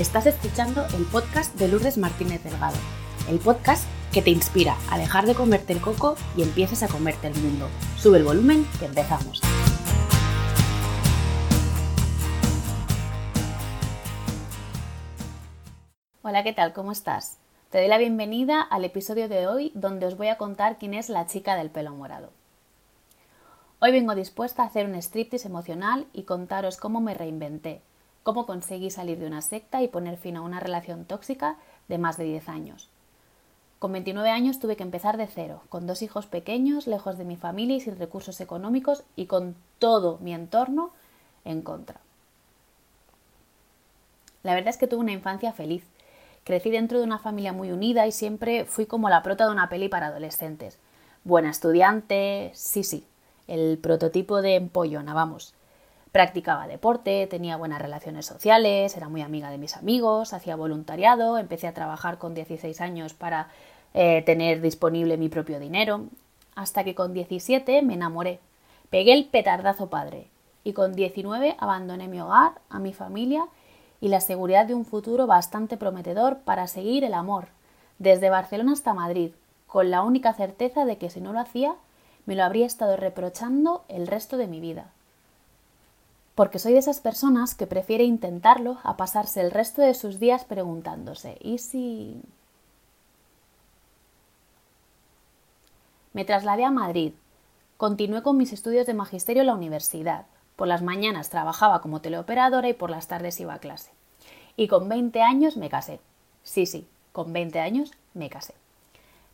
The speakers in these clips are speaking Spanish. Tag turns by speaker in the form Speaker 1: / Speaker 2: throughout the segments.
Speaker 1: Estás escuchando el podcast de Lourdes Martínez Delgado, el podcast que te inspira a dejar de comerte el coco y empieces a comerte el mundo. Sube el volumen que empezamos. Hola, ¿qué tal? ¿Cómo estás? Te doy la bienvenida al episodio de hoy donde os voy a contar quién es la chica del pelo morado. Hoy vengo dispuesta a hacer un striptease emocional y contaros cómo me reinventé, cómo conseguí salir de una secta y poner fin a una relación tóxica de más de 10 años. Con 29 años tuve que empezar de cero, con dos hijos pequeños, lejos de mi familia y sin recursos económicos y con todo mi entorno en contra. La verdad es que tuve una infancia feliz. Crecí dentro de una familia muy unida y siempre fui como la prota de una peli para adolescentes. Buena estudiante, sí, sí, el prototipo de empollona, vamos. Practicaba deporte, tenía buenas relaciones sociales, era muy amiga de mis amigos, hacía voluntariado, empecé a trabajar con 16 años para eh, tener disponible mi propio dinero, hasta que con 17 me enamoré. Pegué el petardazo padre y con 19 abandoné mi hogar, a mi familia y la seguridad de un futuro bastante prometedor para seguir el amor, desde Barcelona hasta Madrid, con la única certeza de que si no lo hacía, me lo habría estado reprochando el resto de mi vida porque soy de esas personas que prefiere intentarlo a pasarse el resto de sus días preguntándose ¿y si... Me trasladé a Madrid. Continué con mis estudios de magisterio en la universidad. Por las mañanas trabajaba como teleoperadora y por las tardes iba a clase. Y con 20 años me casé. Sí, sí, con 20 años me casé.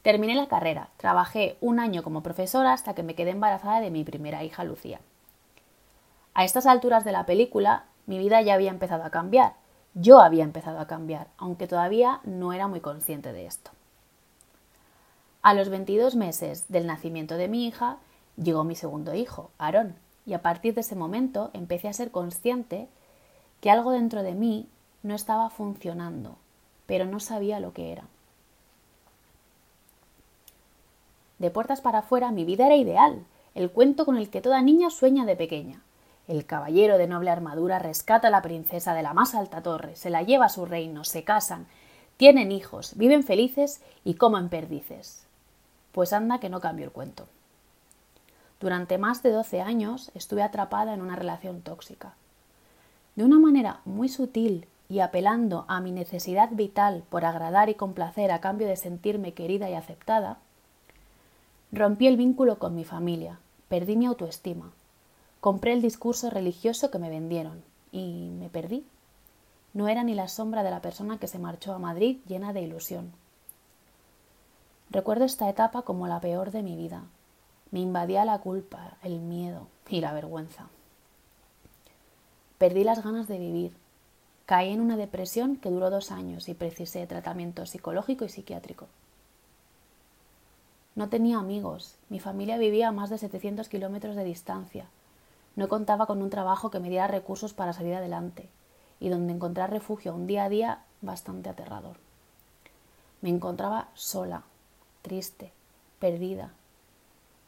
Speaker 1: Terminé la carrera, trabajé un año como profesora hasta que me quedé embarazada de mi primera hija Lucía. A estas alturas de la película, mi vida ya había empezado a cambiar. Yo había empezado a cambiar, aunque todavía no era muy consciente de esto. A los 22 meses del nacimiento de mi hija, llegó mi segundo hijo, Aarón, y a partir de ese momento empecé a ser consciente que algo dentro de mí no estaba funcionando, pero no sabía lo que era. De puertas para afuera mi vida era ideal, el cuento con el que toda niña sueña de pequeña. El caballero de noble armadura rescata a la princesa de la más alta torre, se la lleva a su reino, se casan, tienen hijos, viven felices y comen perdices. Pues anda que no cambio el cuento. Durante más de 12 años estuve atrapada en una relación tóxica. De una manera muy sutil y apelando a mi necesidad vital por agradar y complacer a cambio de sentirme querida y aceptada, rompí el vínculo con mi familia, perdí mi autoestima, Compré el discurso religioso que me vendieron y me perdí. No era ni la sombra de la persona que se marchó a Madrid llena de ilusión. Recuerdo esta etapa como la peor de mi vida. Me invadía la culpa, el miedo y la vergüenza. Perdí las ganas de vivir. Caí en una depresión que duró dos años y precisé tratamiento psicológico y psiquiátrico. No tenía amigos. Mi familia vivía a más de 700 kilómetros de distancia no contaba con un trabajo que me diera recursos para salir adelante y donde encontrar refugio un día a día bastante aterrador. Me encontraba sola, triste, perdida,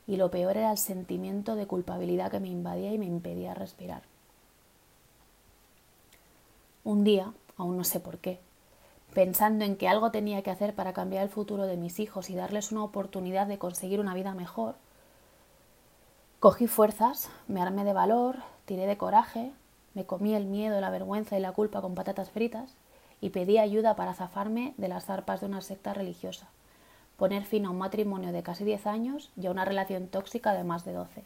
Speaker 1: y lo peor era el sentimiento de culpabilidad que me invadía y me impedía respirar. Un día, aún no sé por qué, pensando en que algo tenía que hacer para cambiar el futuro de mis hijos y darles una oportunidad de conseguir una vida mejor, Cogí fuerzas, me armé de valor, tiré de coraje, me comí el miedo, la vergüenza y la culpa con patatas fritas y pedí ayuda para zafarme de las zarpas de una secta religiosa, poner fin a un matrimonio de casi 10 años y a una relación tóxica de más de 12.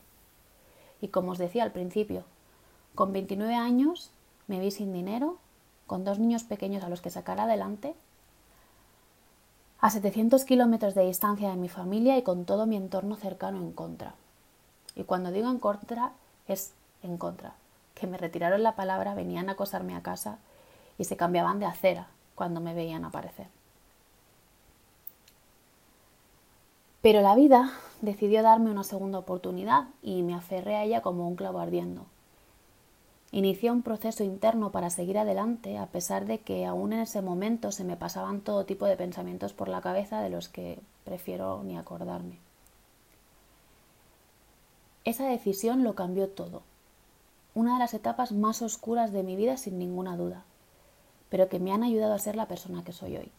Speaker 1: Y como os decía al principio, con 29 años me vi sin dinero, con dos niños pequeños a los que sacar adelante, a 700 kilómetros de distancia de mi familia y con todo mi entorno cercano en contra. Y cuando digo en contra, es en contra. Que me retiraron la palabra, venían a acosarme a casa y se cambiaban de acera cuando me veían aparecer. Pero la vida decidió darme una segunda oportunidad y me aferré a ella como un clavo ardiendo. Inicié un proceso interno para seguir adelante, a pesar de que aún en ese momento se me pasaban todo tipo de pensamientos por la cabeza de los que prefiero ni acordarme. Esa decisión lo cambió todo. Una de las etapas más oscuras de mi vida sin ninguna duda. pero que me han ayudado a ser la persona que soy hoy.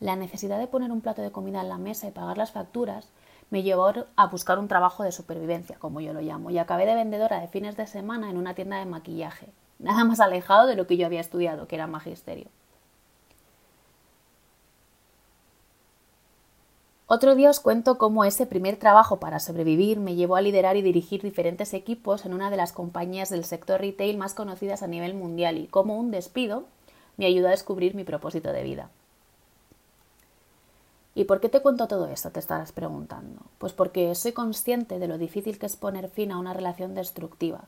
Speaker 1: La necesidad de poner un plato de comida en la mesa y pagar las facturas me llevó a buscar un trabajo de supervivencia, como yo lo llamo, y acabé de vendedora de fines de semana en una tienda de maquillaje, nada más alejado de lo que yo había estudiado, que era magisterio. Otro día os cuento cómo ese primer trabajo para sobrevivir me llevó a liderar y dirigir diferentes equipos en una de las compañías del sector retail más conocidas a nivel mundial y cómo un despido me ayudó a descubrir mi propósito de vida. ¿Y por qué te cuento todo esto? Te estarás preguntando. Pues porque soy consciente de lo difícil que es poner fin a una relación destructiva.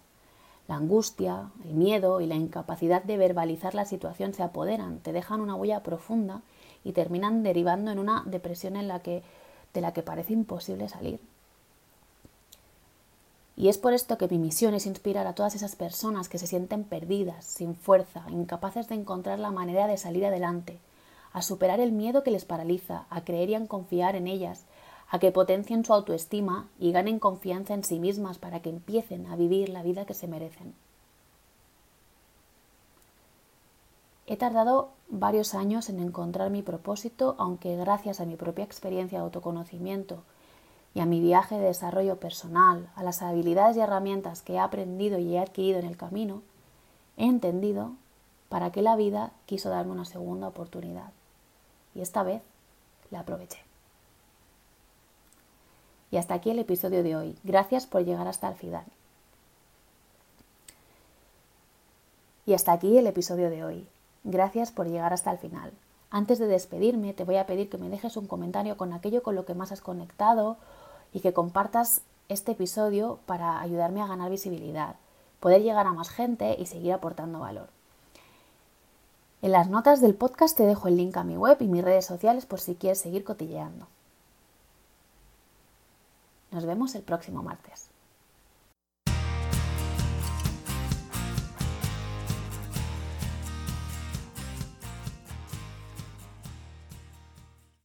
Speaker 1: La angustia, el miedo y la incapacidad de verbalizar la situación se apoderan, te dejan una huella profunda y terminan derivando en una depresión en la que, de la que parece imposible salir. Y es por esto que mi misión es inspirar a todas esas personas que se sienten perdidas, sin fuerza, incapaces de encontrar la manera de salir adelante, a superar el miedo que les paraliza, a creer y a confiar en ellas, a que potencien su autoestima y ganen confianza en sí mismas para que empiecen a vivir la vida que se merecen. He tardado varios años en encontrar mi propósito, aunque gracias a mi propia experiencia de autoconocimiento y a mi viaje de desarrollo personal, a las habilidades y herramientas que he aprendido y he adquirido en el camino, he entendido para qué la vida quiso darme una segunda oportunidad. Y esta vez la aproveché. Y hasta aquí el episodio de hoy. Gracias por llegar hasta el final. Y hasta aquí el episodio de hoy. Gracias por llegar hasta el final. Antes de despedirme, te voy a pedir que me dejes un comentario con aquello con lo que más has conectado y que compartas este episodio para ayudarme a ganar visibilidad, poder llegar a más gente y seguir aportando valor. En las notas del podcast te dejo el link a mi web y mis redes sociales por si quieres seguir cotilleando. Nos vemos el próximo martes.